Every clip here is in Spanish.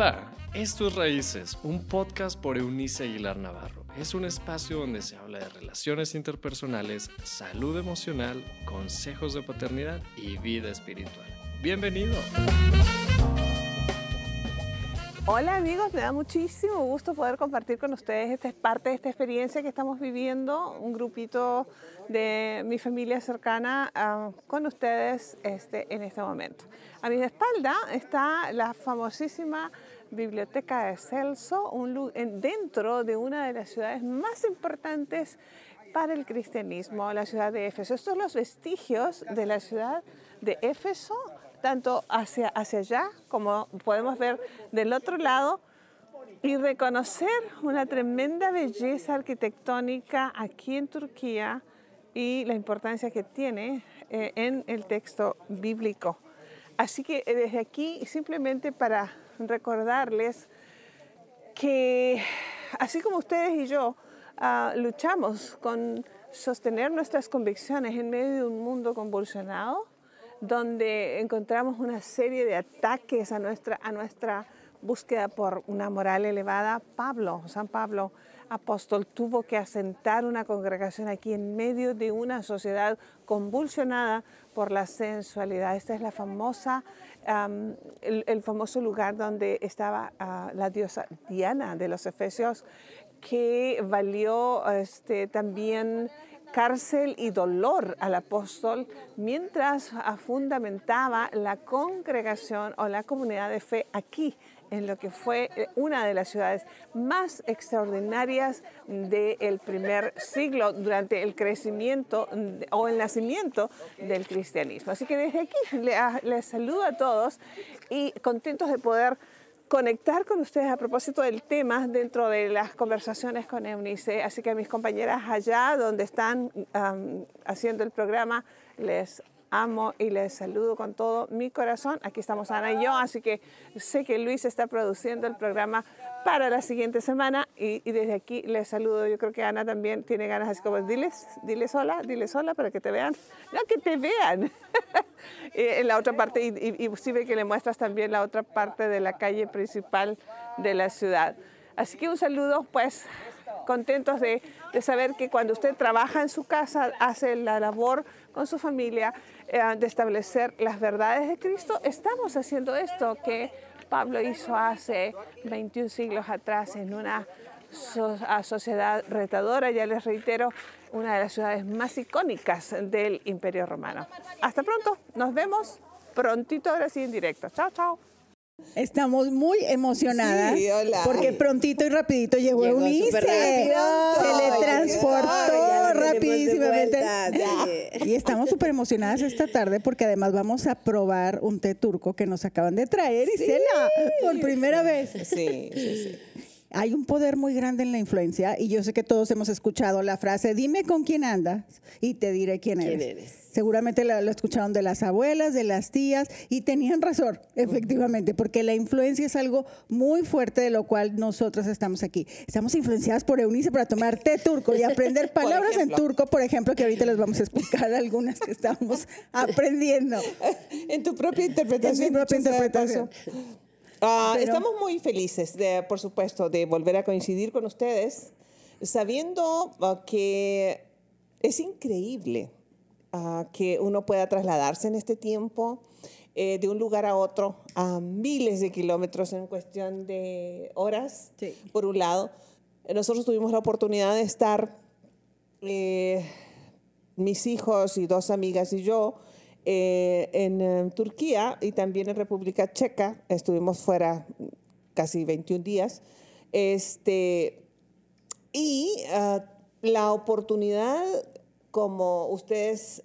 Hola, esto es Raíces, un podcast por Eunice Aguilar Navarro. Es un espacio donde se habla de relaciones interpersonales, salud emocional, consejos de paternidad y vida espiritual. Bienvenido. Hola amigos, me da muchísimo gusto poder compartir con ustedes. Esta es parte de esta experiencia que estamos viviendo, un grupito de mi familia cercana ah, con ustedes este, en este momento. A mi espalda está la famosísima Biblioteca de Celso, un, dentro de una de las ciudades más importantes para el cristianismo, la ciudad de Éfeso. Estos son los vestigios de la ciudad de Éfeso tanto hacia, hacia allá como podemos ver del otro lado y reconocer una tremenda belleza arquitectónica aquí en Turquía y la importancia que tiene eh, en el texto bíblico. Así que eh, desde aquí, simplemente para recordarles que así como ustedes y yo ah, luchamos con sostener nuestras convicciones en medio de un mundo convulsionado, donde encontramos una serie de ataques a nuestra, a nuestra búsqueda por una moral elevada, Pablo, San Pablo, apóstol, tuvo que asentar una congregación aquí en medio de una sociedad convulsionada por la sensualidad. Esta es la famosa, el, famoso lugar donde estaba ah, la diosa Diana de los Efesios, que valió este, también cárcel y dolor al apóstol mientras fundamentaba la congregación o la comunidad de fe aquí en lo que fue eh, una de las ciudades más extraordinarias del primer siglo durante el crecimiento o el nacimiento del cristianismo. Así que desde aquí les saludo a todos y contentos de poder conectar con ustedes a propósito del tema dentro de las conversaciones con Eunice. Así que a mis compañeras allá donde están haciendo el programa, les amo y les saludo con todo mi corazón. Aquí estamos Ana y yo, así que sé que Luis está produciendo el programa para la siguiente semana y, desde aquí les saludo. Yo creo que Ana también tiene ganas así como, diles, diles hola, diles hola para que te vean. No, que te vean. en la otra parte, y, y, y sí ve que le muestras también la otra parte de la calle principal de la ciudad. Así que un saludo, pues contentos de, de, saber que cuando usted trabaja en su casa, hace la labor con su familia, eh, de establecer las verdades de Cristo, estamos haciendo esto que Pablo hizo hace 21 siglos atrás en una sociedad retadora, ya les reitero, una de las ciudades más icónicas del Imperio Romano. Hasta pronto, nos vemos prontito ahora sí en directo. Chao, chao. Estamos muy emocionadas porque prontito y rapidito llegó, llegó Eunice. Se le transportó rapidísimamente. Y estamos súper emocionadas esta tarde porque además vamos a probar un té turco que nos acaban de traer y cena por primera vez. Sí, sí, sí hay un poder muy grande en la influencia y yo sé que todos hemos escuchado la frase, dime con quién andas y te diré quién, eres. Seguramente lo, escucharon de las abuelas, de las tías y tenían razón, efectivamente, porque la influencia es algo muy fuerte de lo cual nosotros estamos aquí. Estamos influenciadas por Eunice para tomar té turco y aprender palabras en turco, por ejemplo, que ahorita les vamos a explicar algunas que estamos aprendiendo. en tu propia interpretación. En mi propia interpretación. Ah, estamos muy felices, de, por supuesto, de volver a coincidir con ustedes, sabiendo ah, que es increíble ah, que uno pueda trasladarse en este tiempo eh, de un lugar a otro a miles de kilómetros en cuestión de horas, por un lado. Nosotros tuvimos la oportunidad de estar, eh, mis hijos y dos amigas y yo, eh, en eh, Turquía y también en República Checa. Estuvimos fuera casi 21 días. Este, y ah, la oportunidad, como ustedes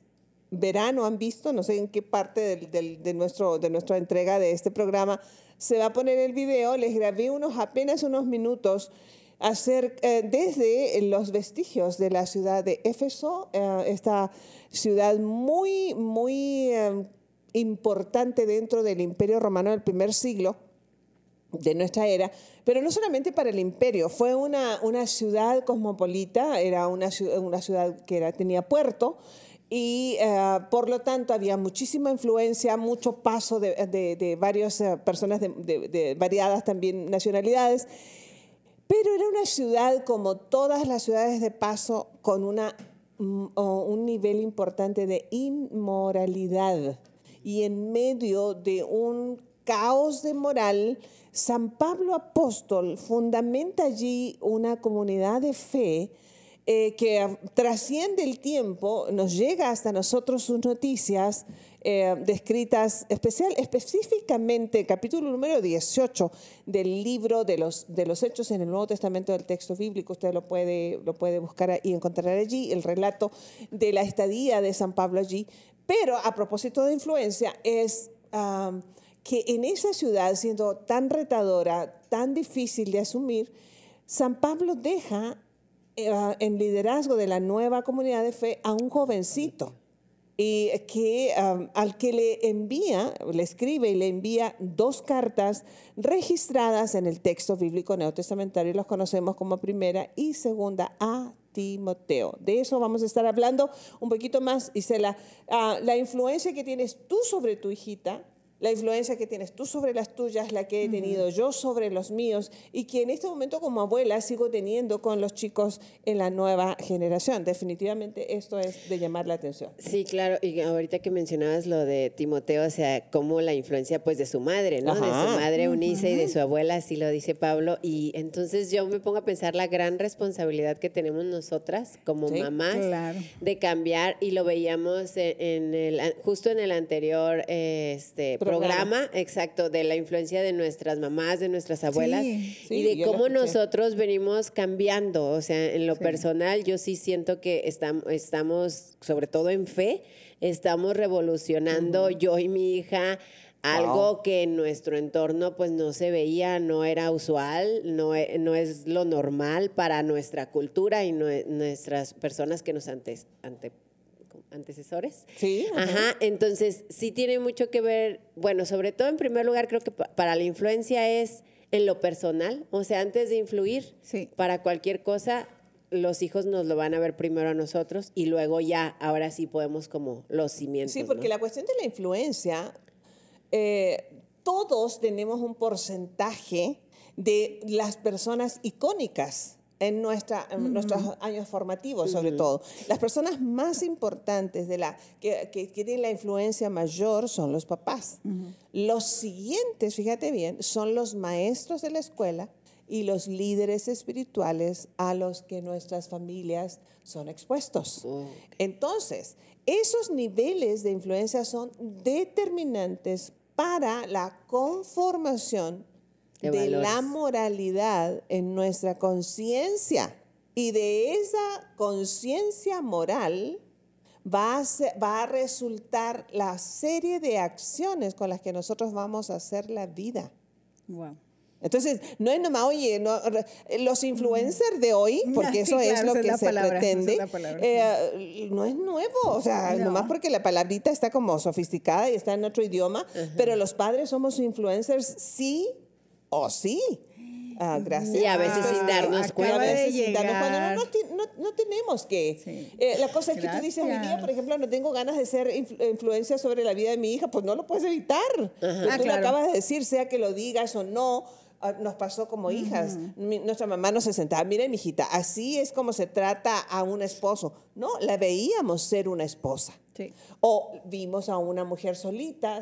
verán o han visto, no sé en qué parte de, nuestro, de nuestra entrega de este programa, se va a poner el video. Les grabé unos apenas unos minutos hacer, eh, desde los vestigios de la ciudad de Éfeso, eh, esta ciudad muy, muy eh, importante dentro del imperio romano del primer siglo de nuestra era, pero no solamente para el imperio, fue una, una ciudad cosmopolita, era una, una ciudad que era, tenía puerto, y eh, por lo tanto había muchísima influencia, mucho paso de, varias eh, personas de, variadas también nacionalidades, pero era una ciudad como todas las ciudades de paso con una, mm, un nivel importante de inmoralidad. Y en medio de un caos de moral, San Pablo Apóstol fundamenta allí una comunidad de fe eh, que trasciende el tiempo, nos llega hasta nosotros sus noticias eh, descritas especial, específicamente, capítulo número 18 del libro de los, de los Hechos en el Nuevo Testamento del texto bíblico. Usted lo puede, lo puede buscar y encontrar allí, el relato de la estadía de San Pablo allí. Pero a propósito de influencia, es que en esa ciudad, siendo tan retadora, tan difícil de asumir, San Pablo deja en liderazgo de la nueva comunidad de fe a un jovencito y que al que le envía, le escribe y le envía dos cartas registradas en el texto bíblico neotestamentario, los conocemos como primera y segunda a Timoteo. De eso vamos a estar hablando un poquito más, Isela. Uh, la influencia que tienes tú sobre tu hijita, la influencia que tienes tú sobre las tuyas, la que he tenido yo sobre los míos y que en este momento como abuela sigo teniendo con los chicos en la nueva generación. Definitivamente esto es de llamar la atención. Sí, claro, y ahorita que mencionabas lo de Timoteo, o sea, como la influencia pues de su madre, ¿no? De su madre Eunice y de su abuela, así lo dice Pablo, y entonces yo me pongo a pensar la gran responsabilidad que tenemos nosotras como mamás de cambiar y lo veíamos en, el justo en el anterior este programa, exacto, de la influencia de nuestras mamás, de nuestras abuelas y de cómo nosotros venimos cambiando. O sea, en lo personal, yo sí siento que estamos, estamos, sobre todo en fe, estamos revolucionando yo y mi hija algo que en nuestro entorno pues no se veía, no era usual, no, e, no es lo normal para nuestra cultura y nuestras personas que nos antes, ante, antecesores. Sí. Ajá. Entonces, sí tiene mucho que ver, bueno, sobre todo en primer lugar, creo que para la influencia es en lo personal, o sea, antes de influir para cualquier cosa, los hijos nos lo van a ver primero a nosotros y luego ya, ahora sí podemos como los cimientos. Sí, porque la cuestión de la influencia, eh, todos tenemos un porcentaje de las personas icónicas en, nuestra, nuestros años formativos, sobre todo. Las personas más importantes de la, que, que, tienen la influencia mayor son los papás. Los siguientes, fíjate bien, son los maestros de la escuela y los líderes espirituales a los que nuestras familias son expuestos. Entonces, esos niveles de influencia son determinantes para la conformación de, la moralidad en nuestra conciencia. Y de esa conciencia moral va a, va a resultar la serie de acciones con las que nosotros vamos a hacer la vida. Entonces, no es nomás, oye, los influencers de hoy, porque eso es lo que se pretende, eh, no es nuevo, o sea, nomás porque la palabrita está como sofisticada y está en otro idioma, pero los padres somos influencers sí Oh, sí. Ah, gracias. Y a veces sin darnos cuenta. Cuando no, no, tenemos que. Eh, la cosa es que tú dices, hoy día, por ejemplo, no tengo ganas de ser influencia sobre la vida de mi hija, pues no lo puedes evitar. Ah, tú lo acabas de decir, sea que lo digas o no. Ah, nos pasó como hijas. nuestra mamá nos sentaba, mira, mi hijita, así es como se trata a un esposo. No, la veíamos ser una esposa. O vimos a una mujer solita.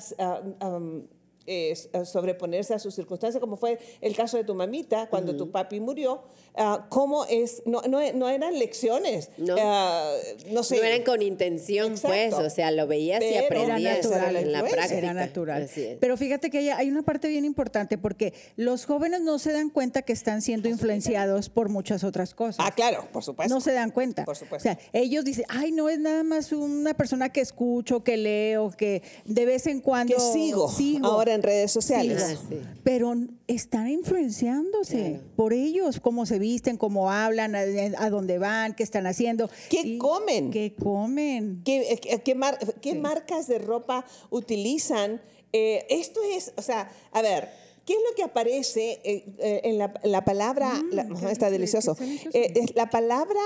Eh, sobreponerse a sus circunstancias, como fue el caso de tu mamita cuando tu papi murió, uh, ¿cómo es? No, no, no, eran lecciones, no, ah, no sé. No eran con intención, pues, o sea, lo veías y aprendías en la práctica. Era natural. Pero fíjate que hay una parte bien importante porque los jóvenes no se dan cuenta que están siendo influenciados por muchas otras cosas. Ah, claro, por supuesto. No se dan cuenta. Por supuesto. O sea, ellos dicen, ay, no es nada más una persona que escucho, que leo, que de vez en cuando... Que sigo. sigo. Ahora en redes sociales. Ah, Pero están influenciándose por ellos, cómo se visten, cómo hablan, a, dónde van, qué están haciendo. ¿Qué comen? ¿Qué comen? ¿Qué, qué, marcas de ropa utilizan? Eh, esto es, o sea, a ver, ¿Qué es lo que aparece eh, eh, en, la, palabra? Mm, está delicioso. es la palabra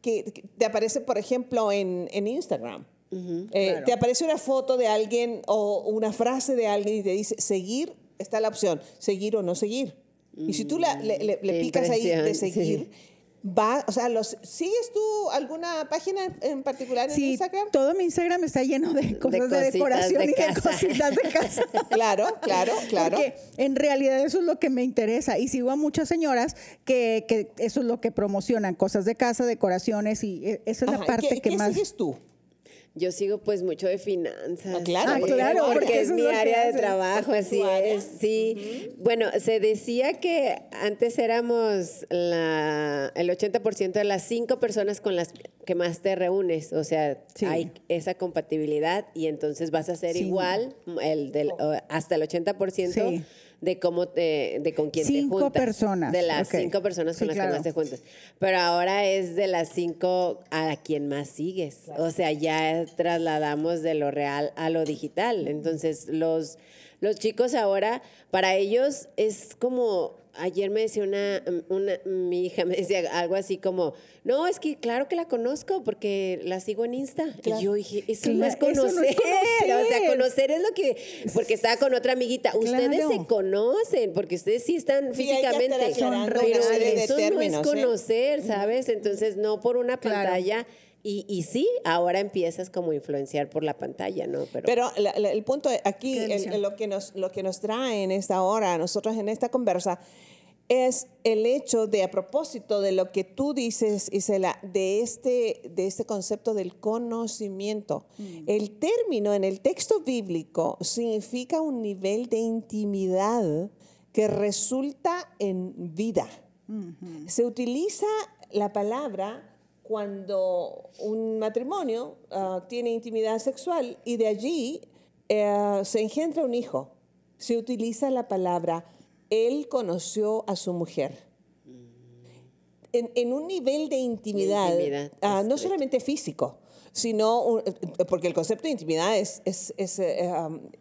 que, te aparece, por ejemplo, en, en Instagram. Eh, te aparece una foto de alguien o una frase de alguien y te dice seguir, está la opción, seguir o no seguir. Y si tú le, picas ahí de seguir, va, o sea, los, ¿sigues tú alguna página en particular en Instagram? Todo mi Instagram está lleno de cosas de, decoración y de cositas de casa. claro, claro, claro. Porque en realidad eso es lo que me interesa. Y sigo a muchas señoras que, que eso es lo que promocionan, cosas de casa, decoraciones, y e, esa es la parte que más. sigues tú? Yo sigo pues mucho de finanzas. Claro, ah, claro, porque, es, mi área de trabajo, así es. Sí. Bueno, se decía que antes éramos la, el 80% de las cinco personas con las que más te reúnes, o sea, hay esa compatibilidad y entonces vas a ser igual el del, hasta el 80%. Sí de cómo te, de con quién cinco te juntas. personas. De las cinco personas con las que más te juntas. Pero ahora es de las cinco a quien más sigues. O sea, ya trasladamos de lo real a lo digital. Entonces, los, los chicos ahora, para ellos es como ayer me decía una, una, mi hija me decía algo así como, no, es que claro que la conozco porque la sigo en Insta. Y yo dije, eso, no, es conocer. O sea, conocer es lo que, porque estaba con otra amiguita. Ustedes se conocen, porque ustedes sí están físicamente. pero eso no es ¿eh? conocer, ¿sabes? Entonces, no por una pantalla. Y, y, sí, ahora empiezas como a influenciar por la pantalla, ¿no? Pero, Pero el punto aquí, lo, que nos, lo que nos trae en esta hora, nosotros en esta conversa, es el hecho de, a propósito de lo que tú dices, Isela, de este, de este concepto del conocimiento. Mm. El término en el texto bíblico significa un nivel de intimidad que resulta en vida. Se utiliza la palabra cuando un matrimonio ah, tiene intimidad sexual y de allí eh, se engendra un hijo. Se utiliza la palabra, él conoció a su mujer. En, un nivel de intimidad, ah, no solamente físico, sino porque el concepto de intimidad es, es, es, eh,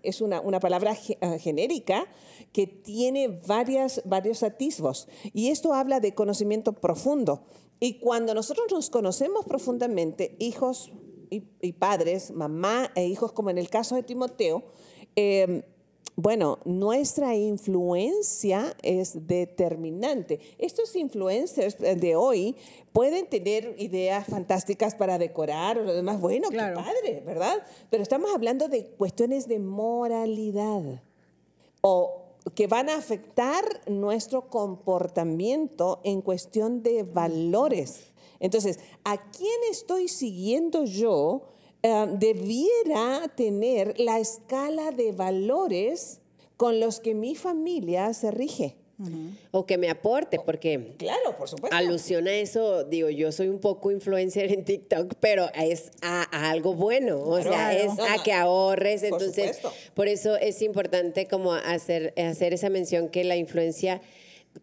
es una, una, palabra ah, genérica que tiene varias, varios atisbos. Y esto habla de conocimiento profundo. Y cuando nosotros nos conocemos profundamente, hijos y, padres, mamá e hijos, como en el caso de Timoteo, em, bueno, nuestra influencia es determinante. Estos influencers de hoy pueden tener ideas fantásticas para decorar o lo demás. Bueno, qué padre, ¿verdad? Pero estamos hablando de cuestiones de moralidad o que van a afectar nuestro comportamiento en cuestión de valores. Entonces, ¿a quién estoy siguiendo yo? Eh, debiera tener la escala de valores con los que mi familia se rige. O que me aporte, porque. Claro, por supuesto. Alusión a eso, digo, yo soy un poco influencer en TikTok, pero es a, algo bueno, o sea, es a que ahorres. Entonces, por, eso es importante como hacer, hacer esa mención que la influencia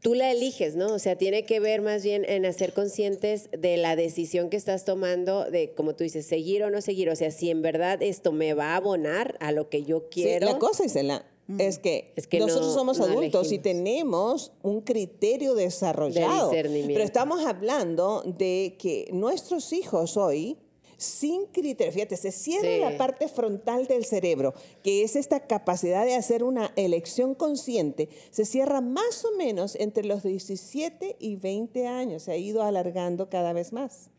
tú la eliges, ¿no? O sea, tiene que ver más bien en hacer conscientes de la decisión que estás tomando, de, como tú dices, seguir o no seguir. O sea, si en verdad esto me va a abonar a lo que yo quiero. Sí, la cosa es, la, es que, nosotros somos adultos y tenemos un criterio desarrollado. pero estamos hablando de que nuestros hijos hoy sin criterio. Fíjate, se cierra la parte frontal del cerebro, que es esta capacidad de hacer una elección consciente, se cierra más o menos entre los 17 y 20 años, se ha ido alargando cada vez más.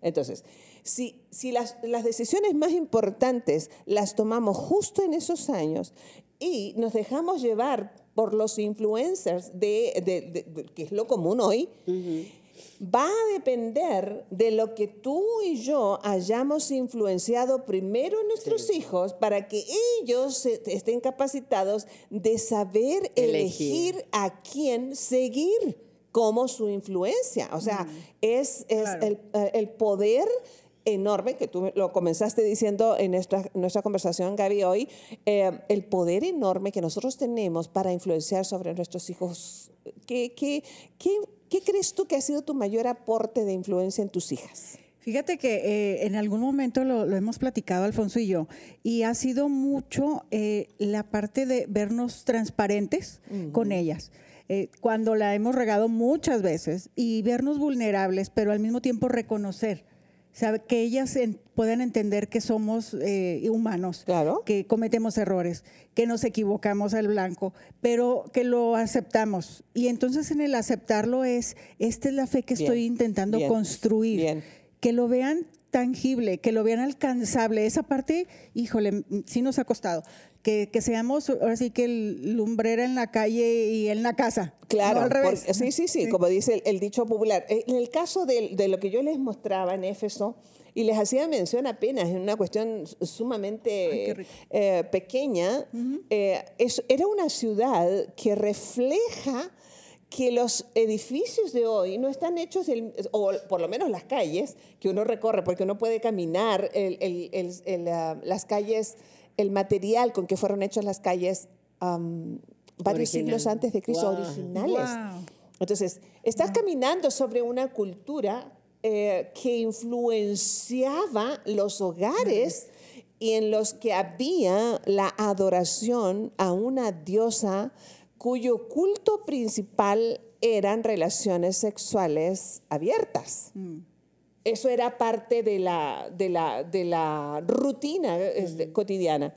Entonces, si, si las, las decisiones más importantes las tomamos justo en esos años y nos dejamos llevar por los influencers, de, que es lo común hoy, va a depender de lo que tú y yo hayamos influenciado primero en nuestros hijos para que ellos estén capacitados de saber elegir, a quién seguir como su influencia. O sea, es, eh, el, poder enorme, que tú lo comenzaste diciendo en nuestra, nuestra conversación, Gaby, hoy, eh, el poder enorme que nosotros tenemos para influenciar sobre nuestros hijos. ¿Qué, qué, qué ¿Qué crees tú que ha sido tu mayor aporte de influencia en tus hijas? Fíjate que eh, en algún momento lo, hemos platicado Alfonso y yo, y ha sido mucho eh, la parte de vernos transparentes con ellas. Eh, cuando la hemos regado muchas veces y vernos vulnerables, pero al mismo tiempo reconocer sabe, que ellas puedan entender que somos eh, humanos, claro. que cometemos errores, que nos equivocamos al blanco, pero que lo aceptamos. Y entonces en el aceptarlo es, esta es la fe que estoy intentando construir. Que lo vean tangible, que lo vean alcanzable. Esa parte, híjole, sí nos ha costado. Que, que seamos ahora sí que el lumbrera en la calle y en la casa. Claro, al revés. sí, sí, sí, como dice el, dicho popular. En el caso de, de, lo que yo les mostraba en Éfeso, y les hacía mención apenas en una cuestión sumamente eh, pequeña, eh, era una ciudad que refleja que los edificios de hoy no están hechos, o por lo menos las calles que uno recorre, porque uno puede caminar las calles, el material con que fueron hechas las calles varios siglos antes de Cristo, originales. Entonces, estás caminando sobre una cultura eh, que influenciaba los hogares y en los que había la adoración a una diosa cuyo culto principal eran relaciones sexuales abiertas. Mm. Eso era parte de la, de la, de la rutina este, cotidiana.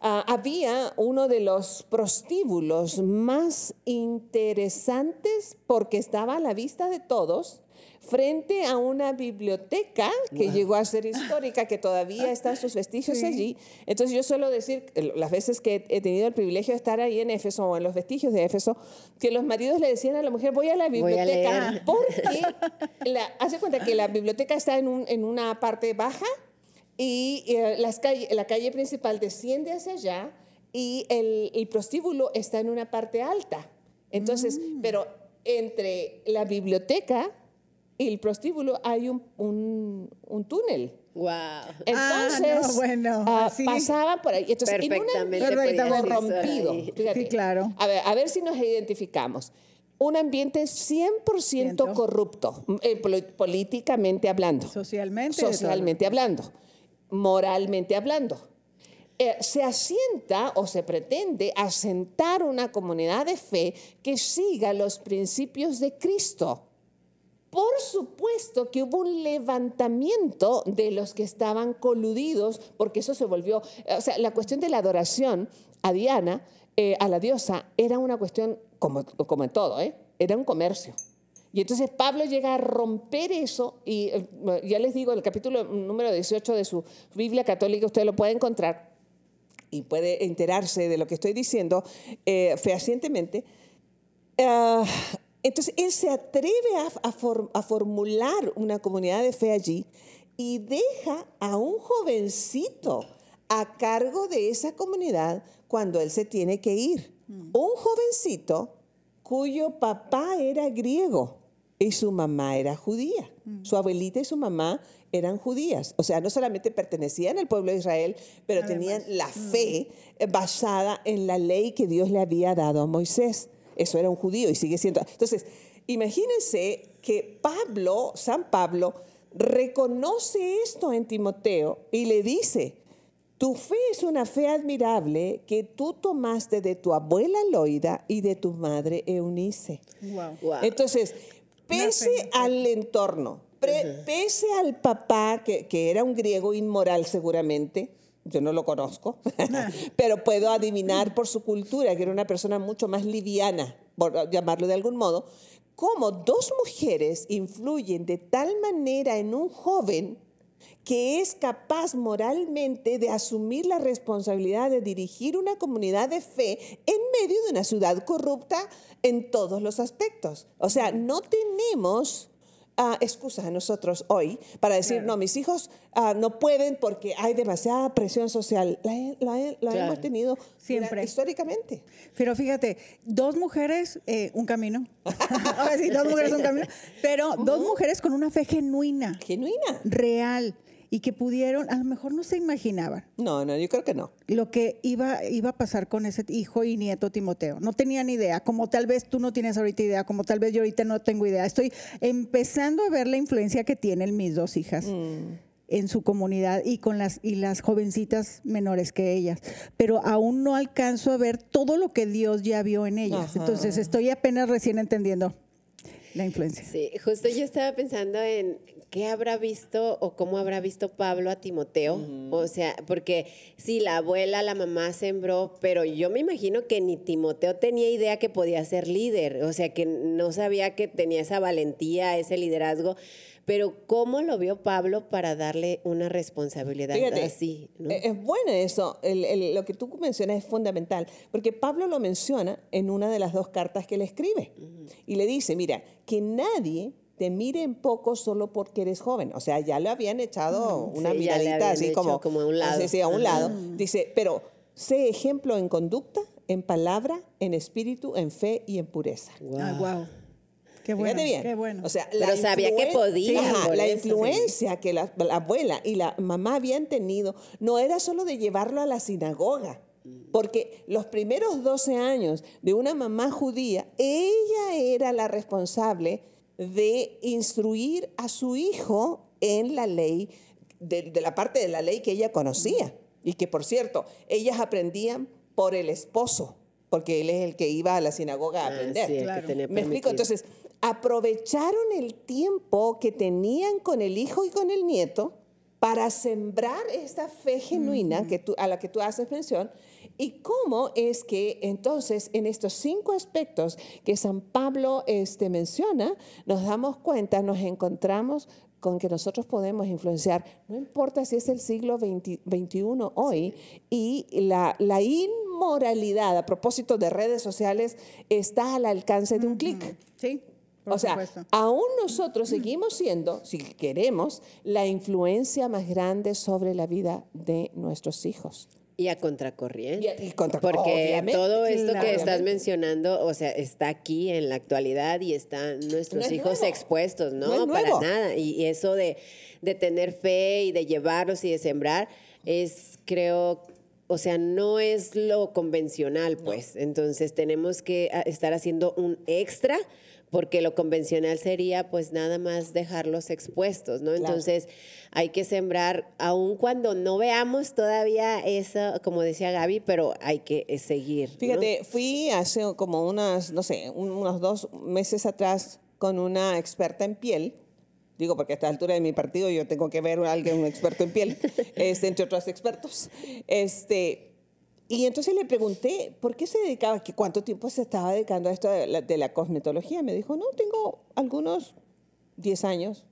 Ah, había uno de los prostíbulos más interesantes porque estaba a la vista de todos frente a una biblioteca que llegó a ser histórica, que todavía están sus vestigios allí. Entonces yo suelo decir, las veces que he tenido el privilegio de estar ahí en Éfeso o en los vestigios de Éfeso, que los maridos le decían a la mujer, voy a la biblioteca, porque la, hace cuenta que la biblioteca está en, un, en una parte baja y eh, las la calle principal desciende hacia allá y el, el prostíbulo está en una parte alta. Entonces, mm. pero entre la biblioteca y el prostíbulo hay un, un, túnel. Wow. Entonces, ah, bueno, ah, pasaban por ahí. Entonces, Perfectamente corrompido. sí, claro. A ver, a ver si nos identificamos. Un ambiente 100% corrupto, eh, políticamente hablando. Socialmente. Socialmente hablando. Moralmente hablando. Eh, se asienta o se pretende asentar una comunidad de fe que siga los principios de Cristo por supuesto que hubo un levantamiento de los que estaban coludidos, porque eso se volvió, o sea, la cuestión de la adoración a Diana, eh, a la diosa, era una cuestión, como, como en todo, ¿eh? era un comercio. Y entonces Pablo llega a romper eso, y eh, ya les digo, el capítulo número 18 de su Biblia católica, usted lo puede encontrar y puede enterarse de lo que estoy diciendo eh, fehacientemente. Ah, entonces él se atreve a, formular una comunidad de fe allí y deja a un jovencito a cargo de esa comunidad cuando él se tiene que ir. Mm. Un jovencito cuyo papá era griego y su mamá era judía. Mm. Su abuelita y su mamá eran judías. O sea, no solamente pertenecían al pueblo de Israel, pero tenían la mm. fe basada en la ley que Dios le había dado a Moisés. Eso era un judío y sigue siendo. Entonces, imagínense que Pablo, San Pablo, reconoce esto en Timoteo y le dice, tu fe es una fe admirable que tú tomaste de tu abuela Loida y de tu madre Eunice. Entonces, pese al entorno, pese al papá, que, que era un griego inmoral seguramente, yo no lo conozco, pero puedo adivinar por su cultura que era una persona mucho más liviana, por llamarlo de algún modo, cómo dos mujeres influyen de tal manera en un joven que es capaz moralmente de asumir la responsabilidad de dirigir una comunidad de fe en medio de una ciudad corrupta en todos los aspectos. O sea, no tenemos uh, excusas a nosotros hoy para decir, no, mis hijos ah, no pueden porque hay demasiada presión social. La, hemos tenido siempre históricamente. Pero fíjate, dos mujeres, eh, un camino. Ahora sí, dos mujeres, un camino. Pero dos mujeres con una fe genuina. Genuina. Real y que pudieron, a lo mejor no se imaginaban. No, no, yo creo que no. Lo que iba, iba a pasar con ese hijo y nieto Timoteo. No tenían idea, como tal vez tú no tienes ahorita idea, como tal vez yo ahorita no tengo idea. Estoy empezando a ver la influencia que tienen mis dos hijas. Mm. en su comunidad y con las y las jovencitas menores que ellas, pero aún no alcanzo a ver todo lo que Dios ya vio en ellas. Entonces estoy apenas recién entendiendo la influencia. Sí, justo yo estaba pensando en ¿qué habrá visto o cómo habrá visto Pablo a Timoteo? O sea, porque sí, la abuela, la mamá sembró, pero yo me imagino que ni Timoteo tenía idea que podía ser líder, o sea, que no sabía que tenía esa valentía, ese liderazgo. Pero ¿cómo lo vio Pablo para darle una responsabilidad así? E-, es bueno eso, lo que tú mencionas es fundamental, porque Pablo lo menciona en una de las dos cartas que le escribe. Y le dice, mira, que nadie te mire en poco solo porque eres joven. O sea, ya le habían echado una miradita así como, como, a un lado. Así, a un lado. Dice, pero sé ejemplo en conducta, en palabra, en espíritu, en fe y en pureza. Wow. wow. Qué bueno, bien. Qué bueno. O sea, Pero sabía que podía. la influencia que la, abuela y la mamá habían tenido no era solo de llevarlo a la sinagoga, porque los primeros 12 años de una mamá judía, ella era la responsable de instruir a su hijo en la ley, de, la parte de la ley que ella conocía. Y que, por cierto, ellas aprendían por el esposo, porque él es el que iba a la sinagoga a ah, aprender. Me explico, entonces, aprovecharon el tiempo que tenían con el hijo y con el nieto para sembrar esta fe genuina que tú, a la que tú haces mención y cómo es que entonces en estos cinco aspectos que San Pablo este, menciona, nos damos cuenta, nos encontramos con que nosotros podemos influenciar, no importa si es el siglo XXI hoy, y la, la, inmoralidad a propósito de redes sociales está al alcance de un clic. Sí o sea, aún nosotros seguimos siendo, si queremos, la influencia más grande sobre la vida de nuestros hijos. Y a contracorriente. Y Porque todo esto que estás mencionando, o sea, está aquí en la actualidad y están nuestros hijos expuestos, ¿no? Para nada. Y eso de, de tener fe y de llevarlos y de sembrar es, creo, o sea, no es lo convencional, pues. Entonces tenemos que ah, estar haciendo un extra porque lo convencional sería pues nada más dejarlos expuestos, ¿no? Entonces hay que sembrar, aun cuando no veamos todavía eso, como decía Gaby, pero hay que eh, seguir. Fíjate, fui hace como unas, no sé, unos dos meses atrás con una experta en piel. Digo, porque a esta altura de mi partido yo tengo que ver a alguien, un experto en piel, este, entre otros expertos. Este, y entonces le pregunté, ¿por qué se dedicaba, cuánto tiempo se estaba dedicando a esto de la, cosmetología? Me dijo, no, tengo algunos 10 años.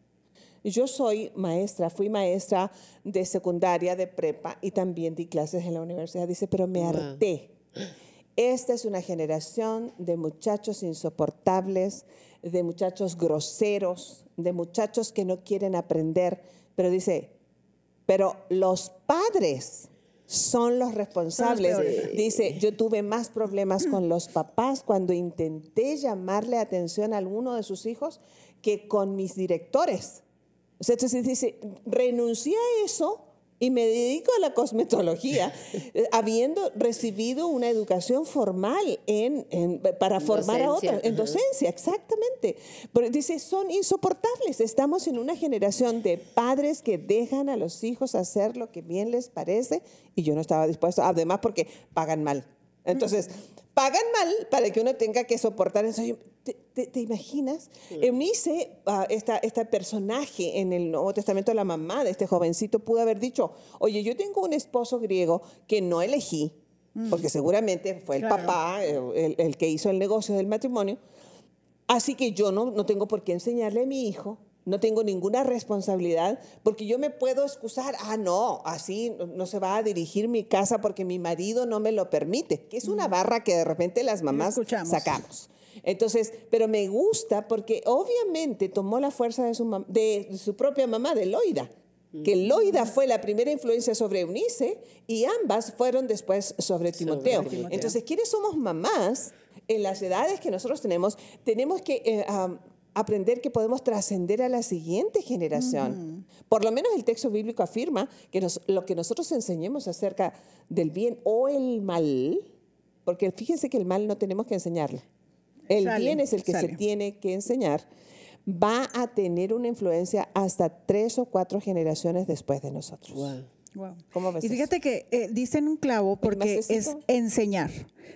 Yo soy maestra, fui maestra de secundaria, de prepa y también di clases en la universidad. Dice, pero me harté. Esta es una generación de muchachos insoportables, de muchachos groseros, de muchachos que no quieren aprender. Pero dice, pero los padres son los responsables. Dice, yo tuve más problemas con los papás cuando intenté llamarle atención a alguno de sus hijos que con mis directores. Entonces dice, renuncié a eso y me dedico a la cosmetología, eh, habiendo recibido una educación formal en, para formar a otros, en docencia, exactamente. Pero dice, son insoportables. Estamos en una generación de padres que dejan a los hijos hacer lo que bien les parece y yo no estaba dispuesto, además porque pagan mal. Entonces, pagan mal para que uno tenga que soportar eso. ¿Te, te, imaginas? Eunice, uh, esta, este personaje en el Nuevo Testamento, la mamá de este jovencito, pudo haber dicho, oye, yo tengo un esposo griego que no elegí, mm. porque seguramente fue el papá el, el, que hizo el negocio del matrimonio, así que yo no, no tengo por qué enseñarle a mi hijo no tengo ninguna responsabilidad porque yo me puedo excusar, ah, no, así no se va a dirigir mi casa porque mi marido no me lo permite, que es una barra que de repente las mamás sacamos. Entonces, pero me gusta porque obviamente tomó la fuerza de su, de su propia mamá, de Loida, que Loida fue la primera influencia sobre Eunice y ambas fueron después sobre Timoteo. Entonces, ¿quiénes somos mamás? En las edades que nosotros tenemos, tenemos que eh, aprender que podemos trascender a la siguiente generación. Por lo menos el texto bíblico afirma que lo que nosotros enseñemos acerca del bien o el mal, porque fíjense que el mal no tenemos que enseñarlo. El bien es el que se tiene que enseñar, va a tener una influencia hasta tres o cuatro generaciones después de nosotros. Wow. ¿Cómo ves y fíjate que eh, dicen un clavo porque es enseñar.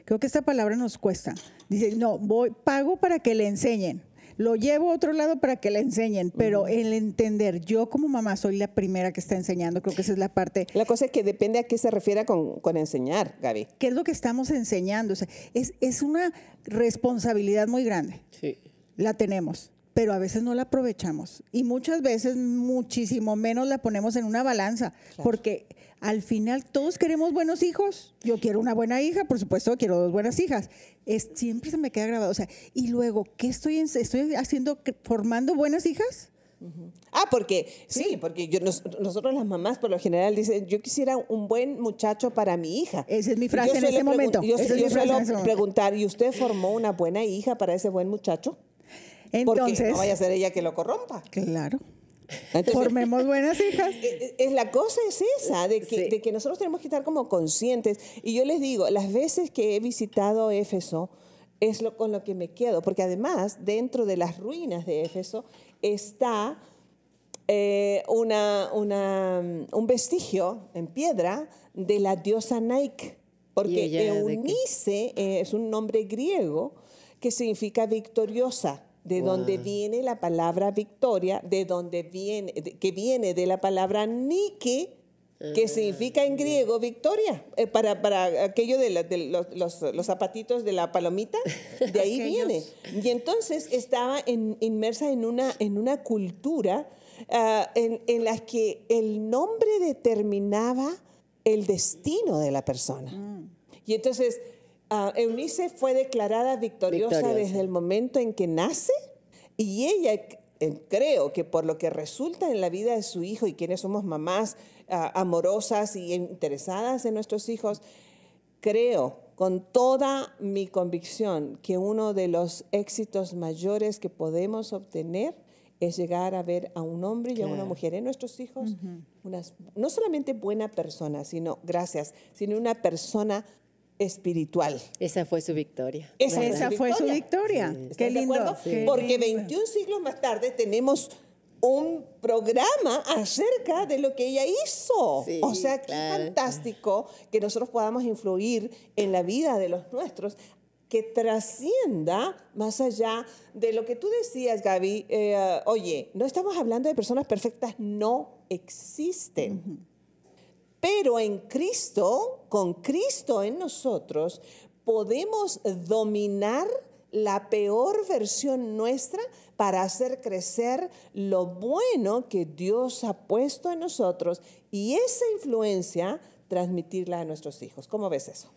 Creo que esta palabra nos cuesta. Dice, no, voy, pago para que le enseñen. Lo llevo a otro lado para que le enseñen, pero el entender, yo como mamá soy la primera que está enseñando, creo que esa es la parte. La cosa es que depende a qué se refiere con, con enseñar, Gaby. ¿Qué es lo que estamos enseñando? O sea, es, es una responsabilidad muy grande. Sí. La tenemos pero a veces no la aprovechamos y muchas veces muchísimo menos la ponemos en una balanza, porque al final todos queremos buenos hijos. Yo quiero una buena hija, por supuesto, quiero dos buenas hijas. Es, siempre se me queda grabado. O sea, y luego, ¿qué estoy, estoy haciendo? ¿Formando buenas hijas? Ah, porque sí, porque yo, nosotros las mamás por lo general dicen, yo quisiera un buen muchacho para mi hija. Esa es mi frase en ese momento. Yo, suelo preguntar, ¿y usted formó una buena hija para ese buen muchacho? Entonces, Porque no vaya a ser ella que lo corrompa. Claro. Formemos buenas hijas. Es, es, la cosa es esa, de que, de que nosotros tenemos que estar como conscientes. Y yo les digo, las veces que he visitado Éfeso, es lo, con lo que me quedo, porque además dentro de las ruinas de Éfeso está eh, una, una, un vestigio en piedra de la diosa Nike, porque Eunice eh, es un nombre griego que significa victoriosa de donde viene la palabra victoria, de donde viene, que viene de la palabra Nike, que ah. significa en griego victoria, eh, para, para, aquello de, los, los, zapatitos de la palomita, de ahí viene. Y entonces estaba inmersa en una, en una cultura ah, en, en, la que el nombre determinaba el destino de la persona. Mm. Y entonces Uh, Eunice fue declarada victoriosa, desde el momento en que nace y ella eh, creo que por lo que resulta en la vida de su hijo y quienes somos mamás ah, amorosas y interesadas en nuestros hijos, creo con toda mi convicción que uno de los éxitos mayores que podemos obtener es llegar a ver a un hombre y a una mujer en nuestros hijos, no solamente buena persona, sino, gracias, sino una persona espiritual. Esa fue su victoria. Esa, fue, su victoria. Qué lindo. Porque 21 siglos más tarde tenemos un programa acerca de lo que ella hizo. o sea, qué fantástico que nosotros podamos influir en la vida de los nuestros que trascienda más allá de lo que tú decías, Gaby. Eh, oye, no estamos hablando de personas perfectas, no existen. Pero en Cristo, con Cristo en nosotros, podemos dominar la peor versión nuestra para hacer crecer lo bueno que Dios ha puesto en nosotros y esa influencia transmitirla a nuestros hijos. ¿Cómo ves eso?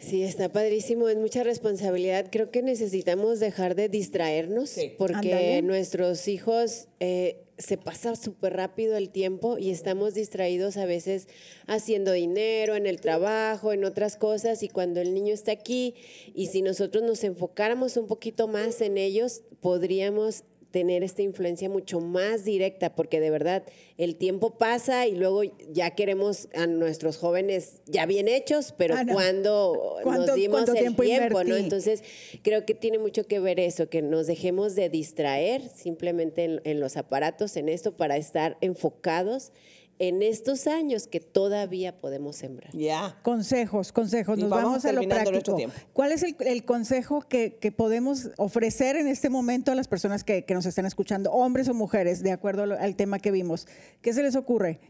Sí, está padrísimo, es mucha responsabilidad. Creo que necesitamos dejar de distraernos porque nuestros hijos eh, se pasa súper rápido el tiempo y estamos distraídos a veces haciendo dinero, en el trabajo, en otras cosas. Y cuando el niño está aquí y si nosotros nos enfocáramos un poquito más en ellos, podríamos tener esta influencia mucho más directa, porque de verdad el tiempo pasa y luego ya queremos a nuestros jóvenes ya bien hechos, pero ah, cuando nos dimos el tiempo, ¿no? Entonces creo que tiene mucho que ver eso, que nos dejemos de distraer simplemente en los aparatos, en esto, para estar enfocados en estos años que todavía podemos sembrar. Ya. Consejos, consejos. Nos vamos, a lo práctico. ¿Cuál es el, consejo que, podemos ofrecer en este momento a las personas que, nos están escuchando, hombres o mujeres, de acuerdo al tema que vimos? ¿Qué se les ocurre?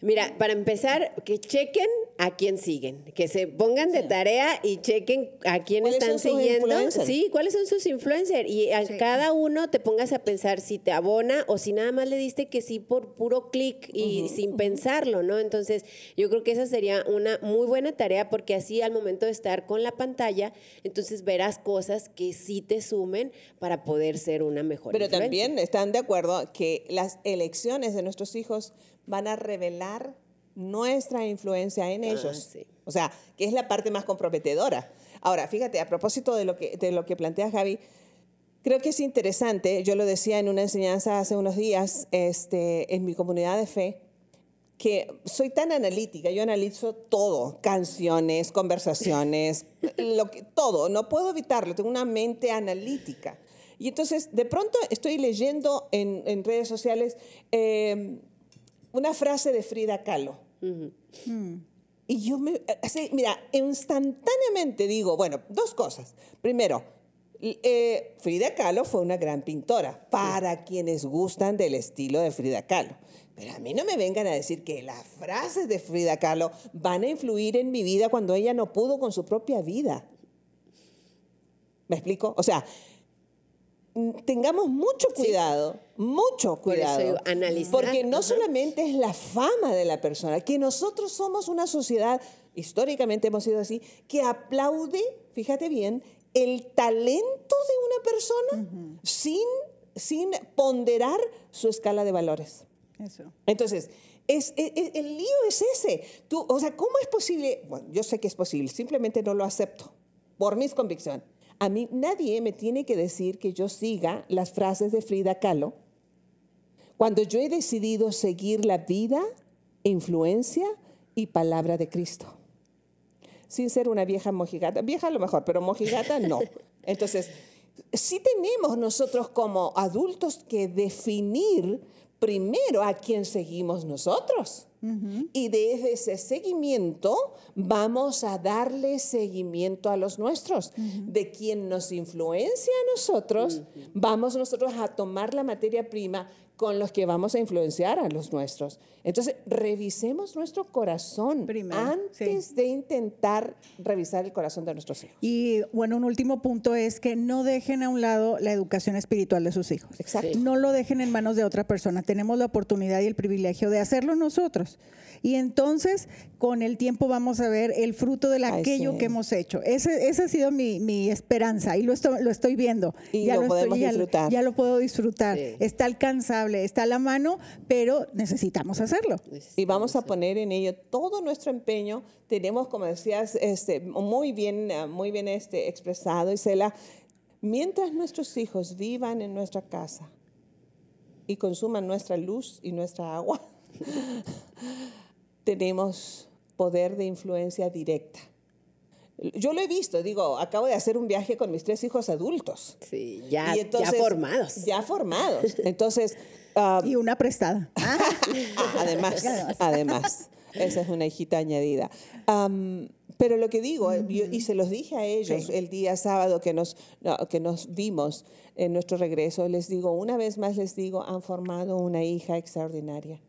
Mira, para empezar, que chequen a quién siguen, que se pongan de tarea y chequen a quién están siguiendo. Sí, cuáles son sus influencers. Y a cada uno te pongas a pensar si te abona o si nada más le diste que sí por puro clic y sin pensarlo, ¿no? Entonces, yo creo que esa sería una muy buena tarea porque así al momento de estar con la pantalla, entonces verás cosas que sí te sumen para poder ser una mejor. Pero también están de acuerdo que las elecciones de nuestros hijos van a revelar nuestra influencia en ah, ellos. O sea, que es la parte más comprometedora. Ahora, fíjate, a propósito de lo que, de lo que plantea Javi, creo que es interesante, yo lo decía en una enseñanza hace unos días este, en mi comunidad de fe, que soy tan analítica, yo analizo todo, canciones, conversaciones, lo que, todo, no puedo evitarlo, tengo una mente analítica. Y entonces, de pronto estoy leyendo en, redes sociales em, una frase de Frida Kahlo. Y yo me, así, mira, instantáneamente digo, bueno, dos cosas. Primero, Eh, Frida Kahlo fue una gran pintora, para quienes gustan del estilo de Frida Kahlo. Pero a mí no me vengan a decir que las frases de Frida Kahlo van a influir en mi vida cuando ella no pudo con su propia vida. ¿Me explico? O sea, tengamos mucho cuidado, mucho cuidado. porque no solamente es la fama de la persona, que nosotros somos una sociedad, históricamente hemos sido así, que aplaude, fíjate bien, el talento de una persona sin, sin ponderar su escala de valores. Eso. Entonces, es, e, e, el lío es ese. Tú, o sea, ¿cómo es posible? Bueno, yo sé que es posible, simplemente no lo acepto por mis convicciones. A mí nadie me tiene que decir que yo siga las frases de Frida Kahlo cuando yo he decidido seguir la vida, influencia y palabra de Cristo. Sin ser una vieja mojigata. Vieja a lo mejor, pero mojigata no. Entonces, sí tenemos nosotros como adultos que definir primero a quién seguimos nosotros. Y desde ese seguimiento vamos a darle seguimiento a los nuestros. De quien nos influencia a nosotros, vamos nosotros a tomar la materia prima con los que vamos a influenciar a los nuestros. Entonces, revisemos nuestro corazón antes de intentar revisar el corazón de nuestros hijos. Y bueno, un último punto es que no dejen a un lado la educación espiritual de sus hijos. Exacto. No lo dejen en manos de otra persona. Tenemos la oportunidad y el privilegio de hacerlo nosotros. Y entonces, con el tiempo vamos a ver el fruto de aquello que hemos hecho. Ese, esa ha sido mi, esperanza y lo estoy, lo estoy viendo. Y ya lo, podemos disfrutar. Ya, lo puedo disfrutar. Está está a la mano, pero necesitamos hacerlo. Y vamos a poner en ello todo nuestro empeño. Tenemos, como decías, este, muy bien, muy bien este, expresado, Isela, mientras nuestros hijos vivan en nuestra casa y consuman nuestra luz y nuestra agua, tenemos poder de influencia directa. Yo lo he visto, digo, acabo de hacer un viaje con mis tres hijos adultos. Sí, ya, ya formados. Ya formados. Entonces... Ah, y una prestada. además, además, esa es una hijita añadida. pero lo que digo, y se los dije a ellos el día sábado que nos, que nos vimos en nuestro regreso, les digo, una vez más les digo, han formado una hija extraordinaria.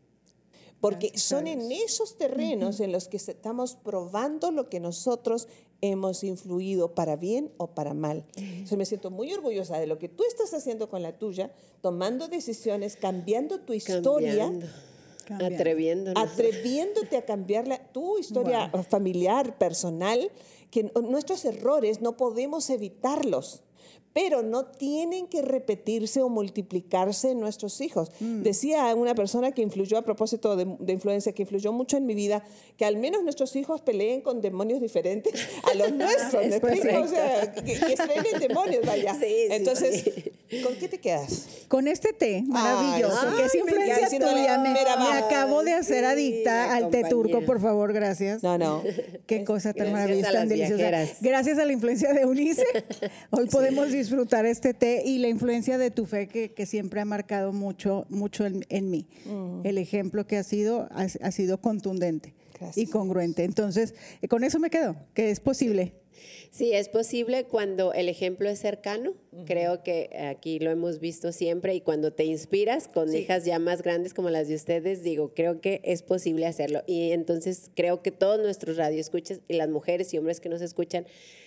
Porque son en esos terrenos en los que estamos probando lo que nosotros hemos influido para bien o para mal. Yo me siento muy orgullosa de lo que tú estás haciendo con la tuya, tomando decisiones, cambiando tu historia. Atreviéndote Atreviéndote a cambiar tu historia familiar, personal, que nuestros errores no podemos evitarlos pero no tienen que repetirse o multiplicarse en nuestros hijos. Mm. Decía una persona que influyó a propósito de, influencia, que influyó mucho en mi vida, que al menos nuestros hijos peleen con demonios diferentes a los nuestros. ¿me? O sea, que, que demonios, vaya. Sí, Entonces, ¿con qué te quedas? Con este té maravilloso, que es influencia tuya. Me, acabo de hacer adicta al té turco, por favor, gracias. No, no. Qué cosa tan maravillosa, tan deliciosa. Gracias a la influencia de Unice, hoy podemos disfrutar este té y la influencia de tu fe que, siempre ha marcado mucho, mucho en, mí. Mm. El ejemplo que ha sido, ha, sido contundente y congruente. Entonces, eh, con eso me quedo, que es posible. Sí, es posible cuando el ejemplo es cercano. Creo que aquí lo hemos visto siempre y cuando te inspiras con hijas ya más grandes como las de ustedes, digo, creo que es posible hacerlo. Y entonces creo que todos nuestros radioescuchas y las mujeres y hombres que nos escuchan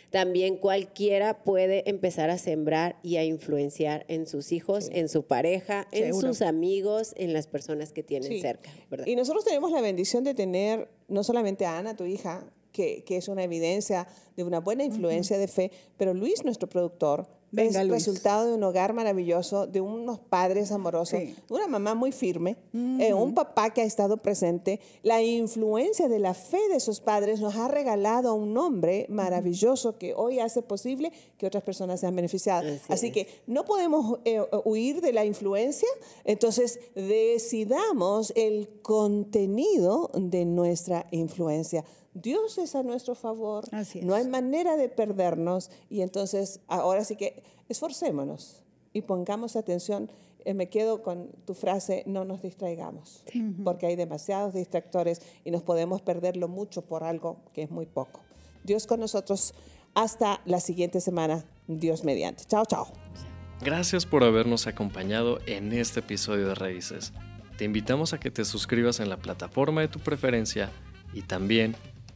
también cualquiera puede empezar a sembrar y a influenciar en sus hijos, en su pareja, en sus amigos, en las personas que tienen cerca. Y nosotros tenemos la bendición de tener no solamente a Ana, tu hija, que, es una evidencia de una buena influencia de fe, pero Luis, nuestro productor, es el resultado de un hogar maravilloso, de unos padres amorosos, una mamá muy firme, eh, un papá que ha estado presente. La influencia de la fe de esos padres nos ha regalado a un hombre maravilloso que hoy hace posible que otras personas sean beneficiadas. Así, que no podemos eh, huir de la influencia, entonces decidamos el contenido de nuestra influencia. Dios es a nuestro favor, no hay manera de perdernos y entonces ahora sí que esforcémonos y pongamos atención. Eh, me quedo con tu frase, no nos distraigamos, porque hay demasiados distractores y nos podemos perderlo mucho por algo que es muy poco. Dios con nosotros hasta la siguiente semana. Dios mediante. Chao, chao. Gracias por habernos acompañado en este episodio de Raíces. Te invitamos a que te suscribas en la plataforma de tu preferencia y también